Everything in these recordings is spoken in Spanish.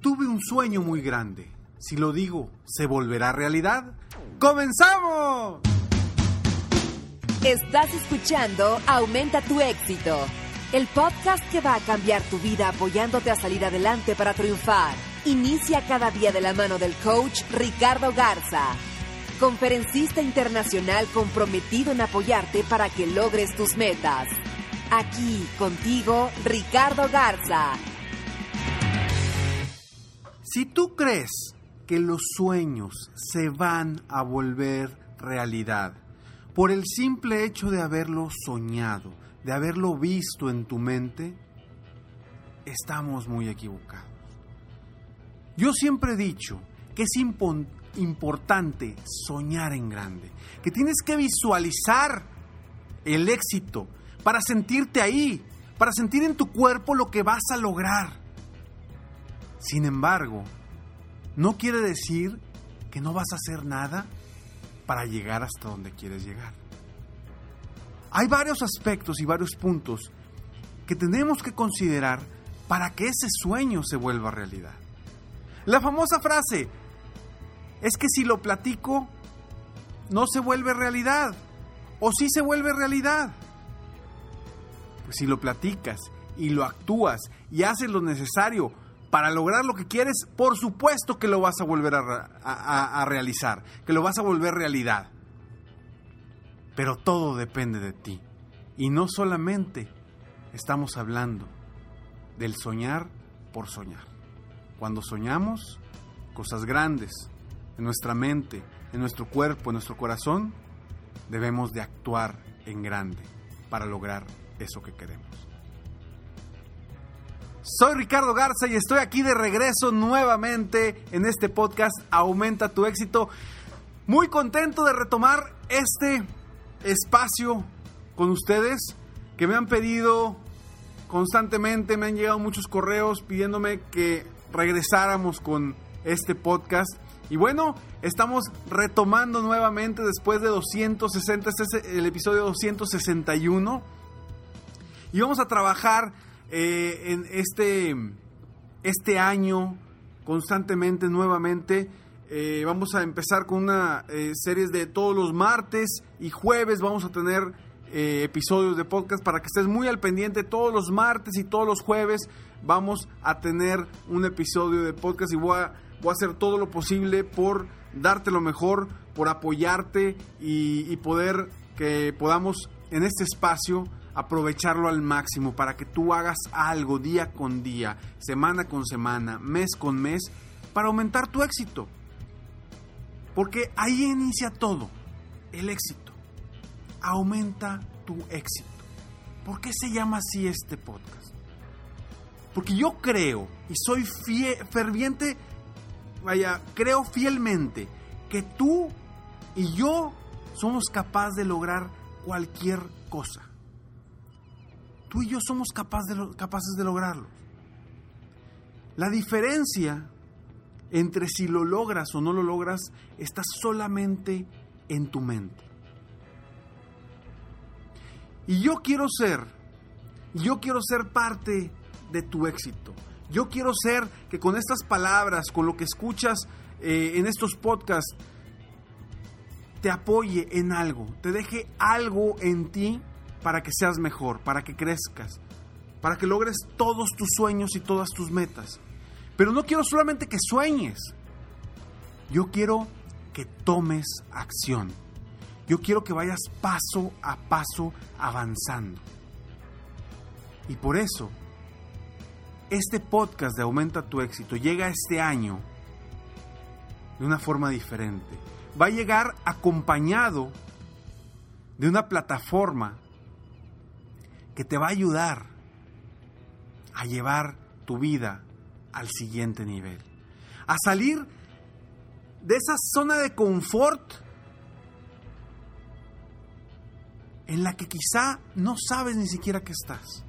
Tuve un sueño muy grande. Si lo digo, ¿se volverá realidad? ¡Comenzamos! Estás escuchando Aumenta tu éxito, el podcast que va a cambiar tu vida apoyándote a salir adelante para triunfar. Inicia cada día de la mano del coach Ricardo Garza, conferencista internacional comprometido en apoyarte para que logres tus metas. Aquí contigo, Ricardo Garza Si tú crees que los sueños se van a volver realidad por el simple hecho de haberlo soñado, de haberlo visto en tu mente, estamos muy equivocados. Yo siempre he dicho que es importante soñar en grande, que tienes que visualizar el éxito para sentirte ahí, para sentir en tu cuerpo lo que vas a lograr. Sin embargo, no quiere decir que no vas a hacer nada para llegar hasta donde quieres llegar. Hay varios aspectos y varios puntos que tenemos que considerar para que ese sueño se vuelva realidad. La famosa frase es que si lo platico, no se vuelve realidad. O sí se vuelve realidad. Pues si lo platicas y lo actúas y haces lo necesario para lograr lo que quieres, por supuesto que lo vas a volver a, realizar, que lo vas a volver realidad. Pero todo depende de ti. Y no solamente estamos hablando del soñar por soñar. Cuando soñamos cosas grandes en nuestra mente, en nuestro cuerpo, en nuestro corazón, debemos de actuar en grande para lograr eso que queremos. Soy Ricardo Garza y estoy aquí de regreso nuevamente en este podcast Aumenta tu éxito. Muy contento de retomar este espacio con ustedes que me han pedido constantemente, me han llegado muchos correos pidiéndome que regresáramos con este podcast. Y bueno, estamos retomando nuevamente después de 260, este es el episodio 261. Y vamos a trabajar eh, en este, este año constantemente, nuevamente. Eh, vamos a empezar con una eh, serie de todos los martes y jueves. Vamos a tener episodios de podcast para que estés muy al pendiente. Todos los martes y todos los jueves vamos a tener un episodio de podcast y voy a, voy a hacer todo lo posible por darte lo mejor, por apoyarte y poder que podamos en este espacio aprovecharlo al máximo para que tú hagas algo día con día, semana con semana, mes con mes, para aumentar tu éxito. Porque ahí inicia todo, el éxito. Aumenta tu éxito. ¿Por qué se llama así este podcast? Porque yo creo y soy ferviente, vaya, creo fielmente que tú y yo somos capaces de lograr cualquier cosa tú y yo somos capaces de lograrlo. La diferencia entre si lo logras o no lo logras está solamente en tu mente. Y yo quiero ser, yo quiero ser parte de tu éxito. Yo quiero ser que con estas palabras, con lo que escuchas eh, en estos podcasts, te apoye en algo, te deje algo en ti para que seas mejor, para que crezcas, para que logres todos tus sueños y todas tus metas. Pero no quiero solamente que sueñes. Yo quiero que tomes acción. Yo quiero que vayas paso a paso avanzando. Y por eso, este podcast de Aumenta tu éxito llega este año de una forma diferente. Va a llegar acompañado de una plataforma que te va a ayudar a llevar tu vida al siguiente nivel. A salir de esa zona de confort en la que quizá no sabes ni siquiera que estás.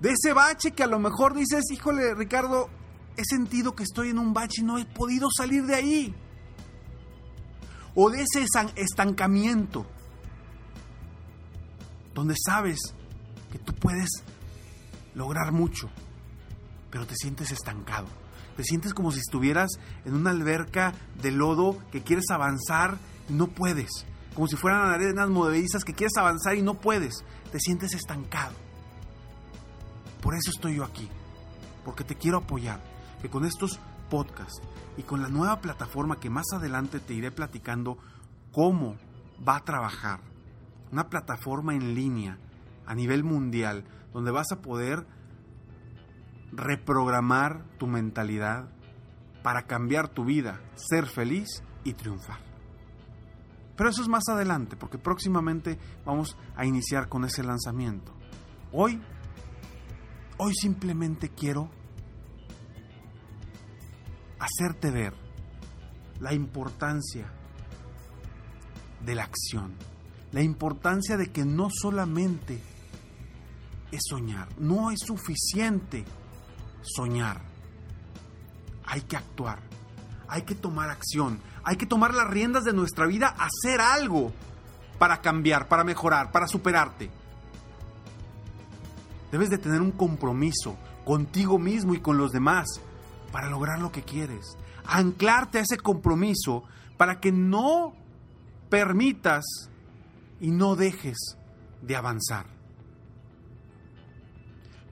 De ese bache que a lo mejor dices, híjole Ricardo, he sentido que estoy en un bache y no he podido salir de ahí. O de ese estancamiento, donde sabes que tú puedes lograr mucho, pero te sientes estancado. Te sientes como si estuvieras en una alberca de lodo que quieres avanzar y no puedes. Como si fueran arenas movedizas que quieres avanzar y no puedes. Te sientes estancado. Por eso estoy yo aquí. Porque te quiero apoyar que con estos podcasts y con la nueva plataforma que más adelante te iré platicando cómo va a trabajar, una plataforma en línea a nivel mundial donde vas a poder reprogramar tu mentalidad para cambiar tu vida, ser feliz y triunfar. Pero eso es más adelante, porque próximamente vamos a iniciar con ese lanzamiento. Hoy, hoy simplemente quiero hacerte ver la importancia de la acción, la importancia de que no solamente es soñar, no es suficiente soñar, hay que actuar, hay que tomar acción, hay que tomar las riendas de nuestra vida, hacer algo para cambiar, para mejorar, para superarte. Debes de tener un compromiso contigo mismo y con los demás para lograr lo que quieres. Anclarte a ese compromiso para que no permitas y no dejes de avanzar.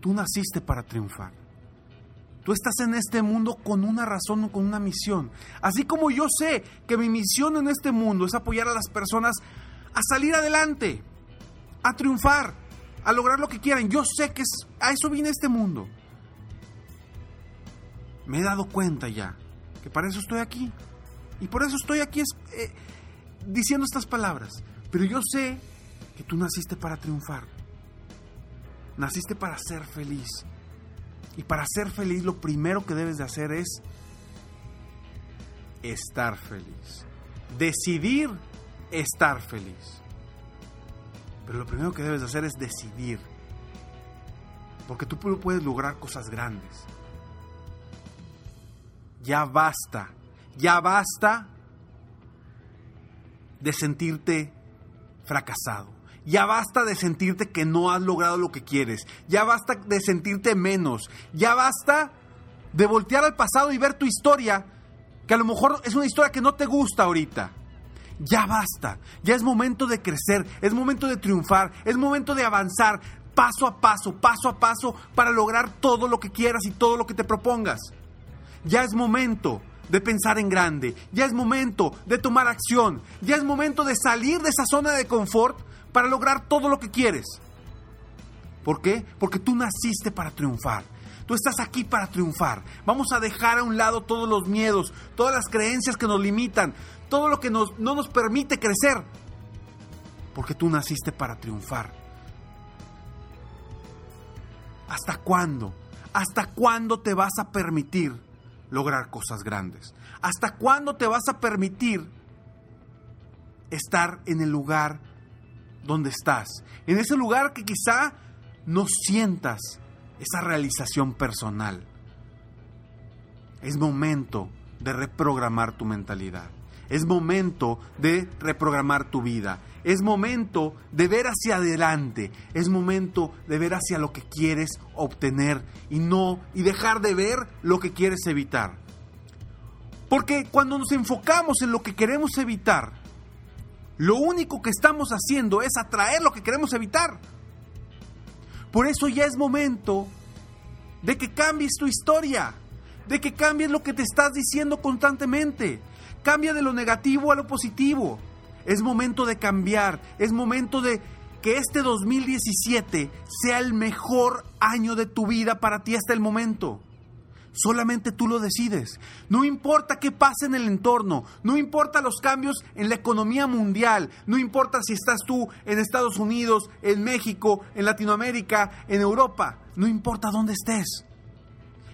Tú naciste para triunfar. Tú estás en este mundo con una razón o con una misión. Así como yo sé que mi misión en este mundo es apoyar a las personas a salir adelante, a triunfar, a lograr lo que quieran. Yo sé que a eso viene este mundo me he dado cuenta ya que para eso estoy aquí. Y por eso estoy aquí eh, diciendo estas palabras. Pero yo sé que tú naciste para triunfar. Naciste para ser feliz. Y para ser feliz lo primero que debes de hacer es estar feliz. Decidir estar feliz. Pero lo primero que debes de hacer es decidir. Porque tú puedes lograr cosas grandes ya basta, ya basta de sentirte fracasado. Ya basta de sentirte que no has logrado lo que quieres. Ya basta de sentirte menos. Ya basta de voltear al pasado y ver tu historia, que a lo mejor es una historia que no te gusta ahorita. Ya basta. Ya es momento de crecer, es momento de triunfar, es momento de avanzar paso a paso, paso a paso, para lograr todo lo que quieras y todo lo que te propongas. Ya es momento de pensar en grande, ya es momento de tomar acción, ya es momento de salir de esa zona de confort para lograr todo lo que quieres. ¿Por qué? Porque tú naciste para triunfar. Tú estás aquí para triunfar. Vamos a dejar a un lado todos los miedos, todas las creencias que nos limitan, todo lo que no nos permite crecer. Porque tú naciste para triunfar. ¿Hasta cuándo? ¿Hasta cuándo te vas a permitir lograr cosas grandes? ¿Hasta cuándo te vas a permitir estar en el lugar donde estás? En ese lugar que quizá no sientas esa realización personal. Es momento de reprogramar tu mentalidad. Es momento de reprogramar tu vida. Es momento de ver hacia adelante. Es momento de ver hacia lo que quieres obtener y no y dejar de ver lo que quieres evitar. Porque cuando nos enfocamos en lo que queremos evitar, lo único que estamos haciendo es atraer lo que queremos evitar. Por eso ya es momento de que cambies tu historia, de que cambies lo que te estás diciendo constantemente. Cambia de lo negativo a lo positivo. Es momento de cambiar, es momento de que este 2017 sea el mejor año de tu vida para ti hasta el momento. Solamente tú lo decides. No importa qué pase en el entorno, no importa los cambios en la economía mundial, no importa si estás tú en Estados Unidos, en México, en Latinoamérica, en Europa, no importa dónde estés.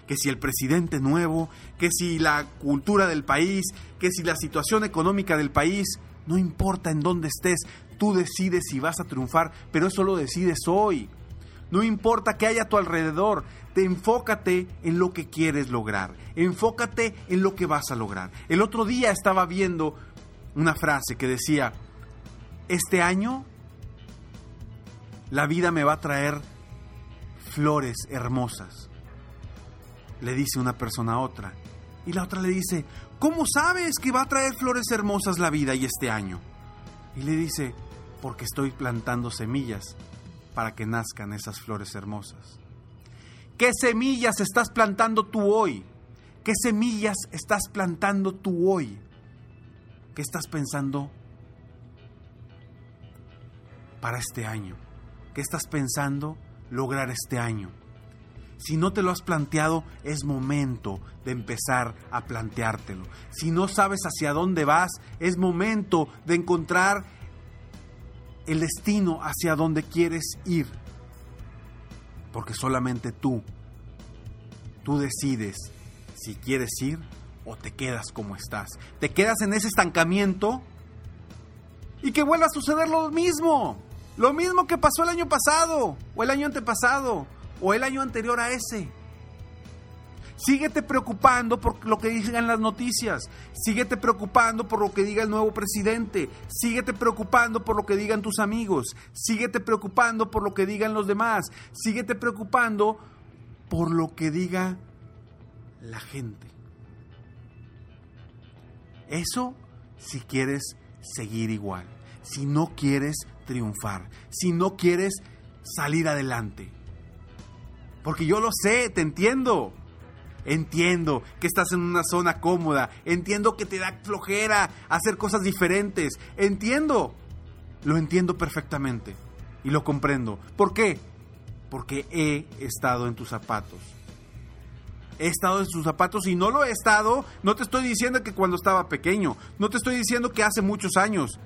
Que si el presidente nuevo, que si la cultura del país, que si la situación económica del país, no importa en dónde estés, tú decides si vas a triunfar, pero eso lo decides hoy. No importa qué haya a tu alrededor, te enfócate en lo que quieres lograr, enfócate en lo que vas a lograr. El otro día estaba viendo una frase que decía, este año la vida me va a traer flores hermosas. Le dice una persona a otra. Y la otra le dice, ¿cómo sabes que va a traer flores hermosas la vida y este año? Y le dice, porque estoy plantando semillas para que nazcan esas flores hermosas. ¿Qué semillas estás plantando tú hoy? ¿Qué semillas estás plantando tú hoy? ¿Qué estás pensando para este año? ¿Qué estás pensando lograr este año? Si no te lo has planteado, es momento de empezar a planteártelo. Si no sabes hacia dónde vas, es momento de encontrar el destino hacia donde quieres ir. Porque solamente tú, tú decides si quieres ir o te quedas como estás. Te quedas en ese estancamiento y que vuelva a suceder lo mismo. Lo mismo que pasó el año pasado, o el año antepasado, o el año anterior a ese. Síguete preocupando por lo que digan las noticias. Síguete preocupando por lo que diga el nuevo presidente. Síguete preocupando por lo que digan tus amigos. Síguete preocupando por lo que digan los demás. Síguete preocupando por lo que diga la gente. Eso si quieres seguir igual. Si no quieres triunfar. Si no quieres salir adelante. Porque yo lo sé, te entiendo. Entiendo que estás en una zona cómoda. Entiendo que te da flojera hacer cosas diferentes. Entiendo. Lo entiendo perfectamente. Y lo comprendo. ¿Por qué? Porque he estado en tus zapatos. He estado en tus zapatos y no lo he estado. No te estoy diciendo que cuando estaba pequeño. No te estoy diciendo que hace muchos años.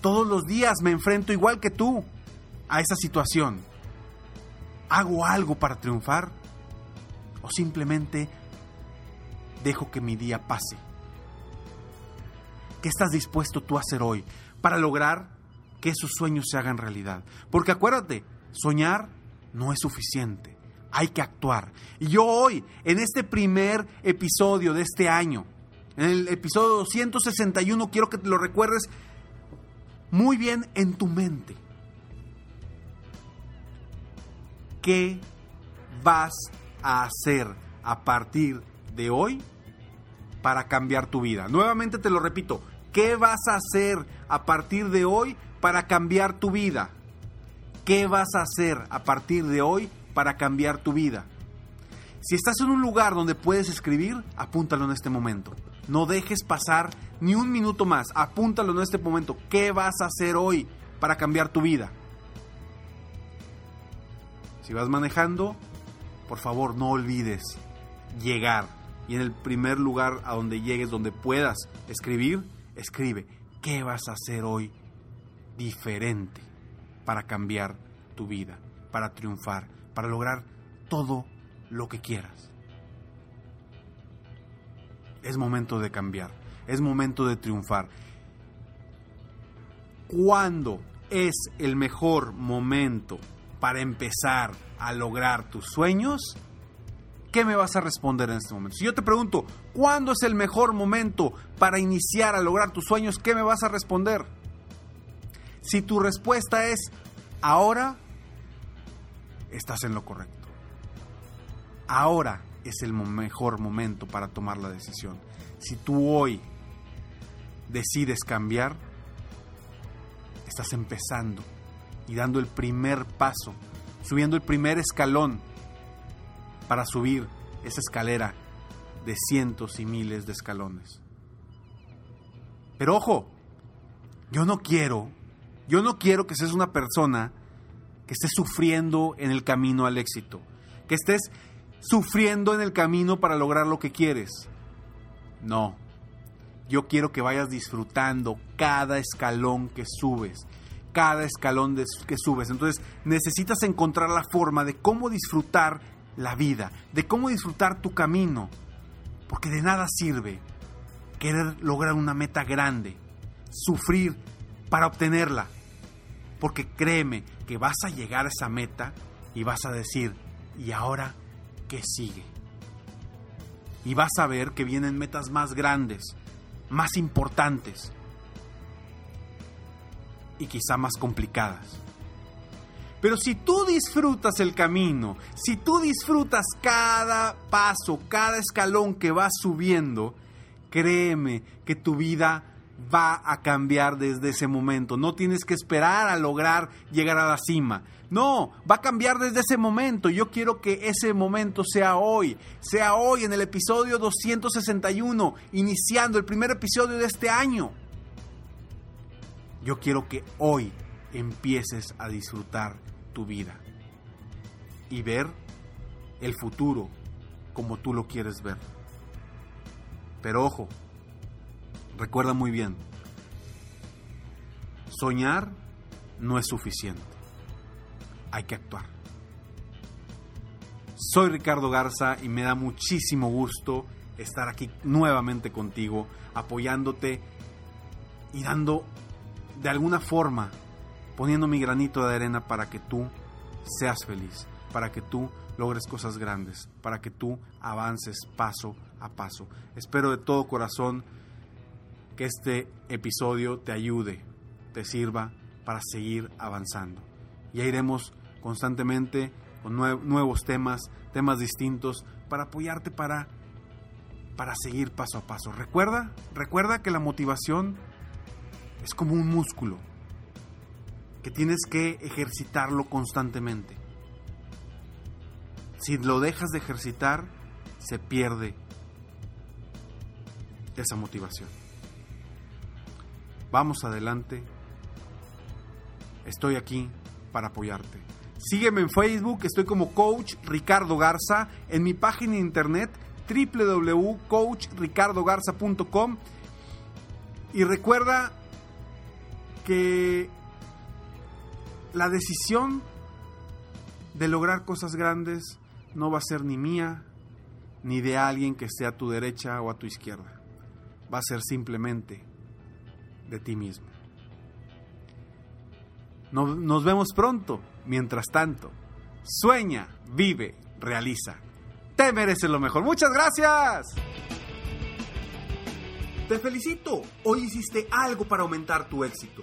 Todos los días me enfrento igual que tú a esa situación. ¿Hago algo para triunfar? o simplemente dejo que mi día pase? ¿Qué estás dispuesto tú a hacer hoy para lograr que esos sueños se hagan realidad? Porque acuérdate, soñar no es suficiente, hay que actuar. Y yo hoy, en este primer episodio de este año, en el episodio 261, quiero que te lo recuerdes muy bien en tu mente. ¿Qué vas a hacer a partir de hoy para cambiar tu vida? Nuevamente te lo repito, ¿qué vas a hacer a partir de hoy para cambiar tu vida? ¿Qué vas a hacer a partir de hoy para cambiar tu vida? Si estás en un lugar donde puedes escribir, apúntalo en este momento. No dejes pasar ni un minuto más. Apúntalo en este momento. ¿Qué vas a hacer hoy para cambiar tu vida? Si vas manejando, por favor no olvides llegar. Y en el primer lugar a donde llegues, donde puedas escribir, escribe, ¿qué vas a hacer hoy diferente para cambiar tu vida, para triunfar, para lograr todo lo que quieras? Es momento de cambiar, es momento de triunfar. ¿Cuándo es el mejor momento para empezar a lograr tus sueños, ¿qué me vas a responder en este momento? Si yo te pregunto, ¿cuándo es el mejor momento para iniciar a lograr tus sueños? ¿Qué me vas a responder? Si tu respuesta es ahora, estás en lo correcto. Ahora es el mejor momento para tomar la decisión. Si tú hoy decides cambiar, estás empezando y dando el primer paso subiendo el primer escalón para subir esa escalera de cientos y miles de escalones. Pero ojo, yo no quiero, yo no quiero que seas una persona que estés sufriendo en el camino al éxito, que estés sufriendo en el camino para lograr lo que quieres. No, yo quiero que vayas disfrutando cada escalón que subes, cada escalón que subes. Entonces necesitas encontrar la forma de cómo disfrutar la vida, de cómo disfrutar tu camino, porque de nada sirve querer lograr una meta grande, sufrir para obtenerla, porque créeme que vas a llegar a esa meta y vas a decir, ¿y ahora qué sigue? Y vas a ver que vienen metas más grandes, más importantes y quizá más complicadas. Pero si tú disfrutas el camino, si tú disfrutas cada paso, cada escalón que vas subiendo, créeme que tu vida va a cambiar desde ese momento. No tienes que esperar a lograr llegar a la cima. No, va a cambiar desde ese momento. Yo quiero que ese momento sea hoy. Sea hoy en el episodio 261, iniciando el primer episodio de este año. Yo quiero que hoy empieces a disfrutar tu vida y ver el futuro como tú lo quieres ver. Pero ojo, recuerda muy bien, soñar no es suficiente, hay que actuar. Soy Ricardo Garza y me da muchísimo gusto estar aquí nuevamente contigo, apoyándote y dando de alguna forma, poniendo mi granito de arena para que tú seas feliz, para que tú logres cosas grandes, para que tú avances paso a paso. Espero de todo corazón que este episodio te ayude, te sirva para seguir avanzando. Ya iremos constantemente con nuevos temas, temas distintos, para apoyarte para, para seguir paso a paso. Recuerda, recuerda que la motivación es como un músculo que tienes que ejercitarlo constantemente. Si lo dejas de ejercitar, se pierde esa motivación. Vamos adelante. Estoy aquí para apoyarte. Sígueme en Facebook, estoy como Coach Ricardo Garza, en mi página de internet www.coachricardogarza.com y recuerda que la decisión de lograr cosas grandes no va a ser ni mía, ni de alguien que esté a tu derecha o a tu izquierda. Va a ser simplemente de ti mismo. Nos, vemos pronto. Mientras tanto, sueña, vive, realiza. Te mereces lo mejor. Muchas gracias. Te felicito. Hoy hiciste algo para aumentar tu éxito.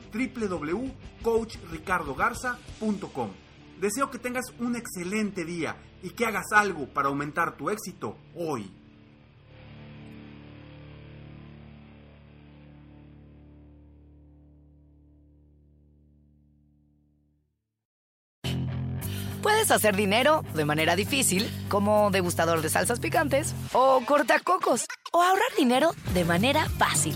www.coachricardogarza.com. Deseo que tengas un excelente día y que hagas algo para aumentar tu éxito hoy. Puedes hacer dinero de manera difícil, como degustador de salsas picantes, o cortacocos, o ahorrar dinero de manera fácil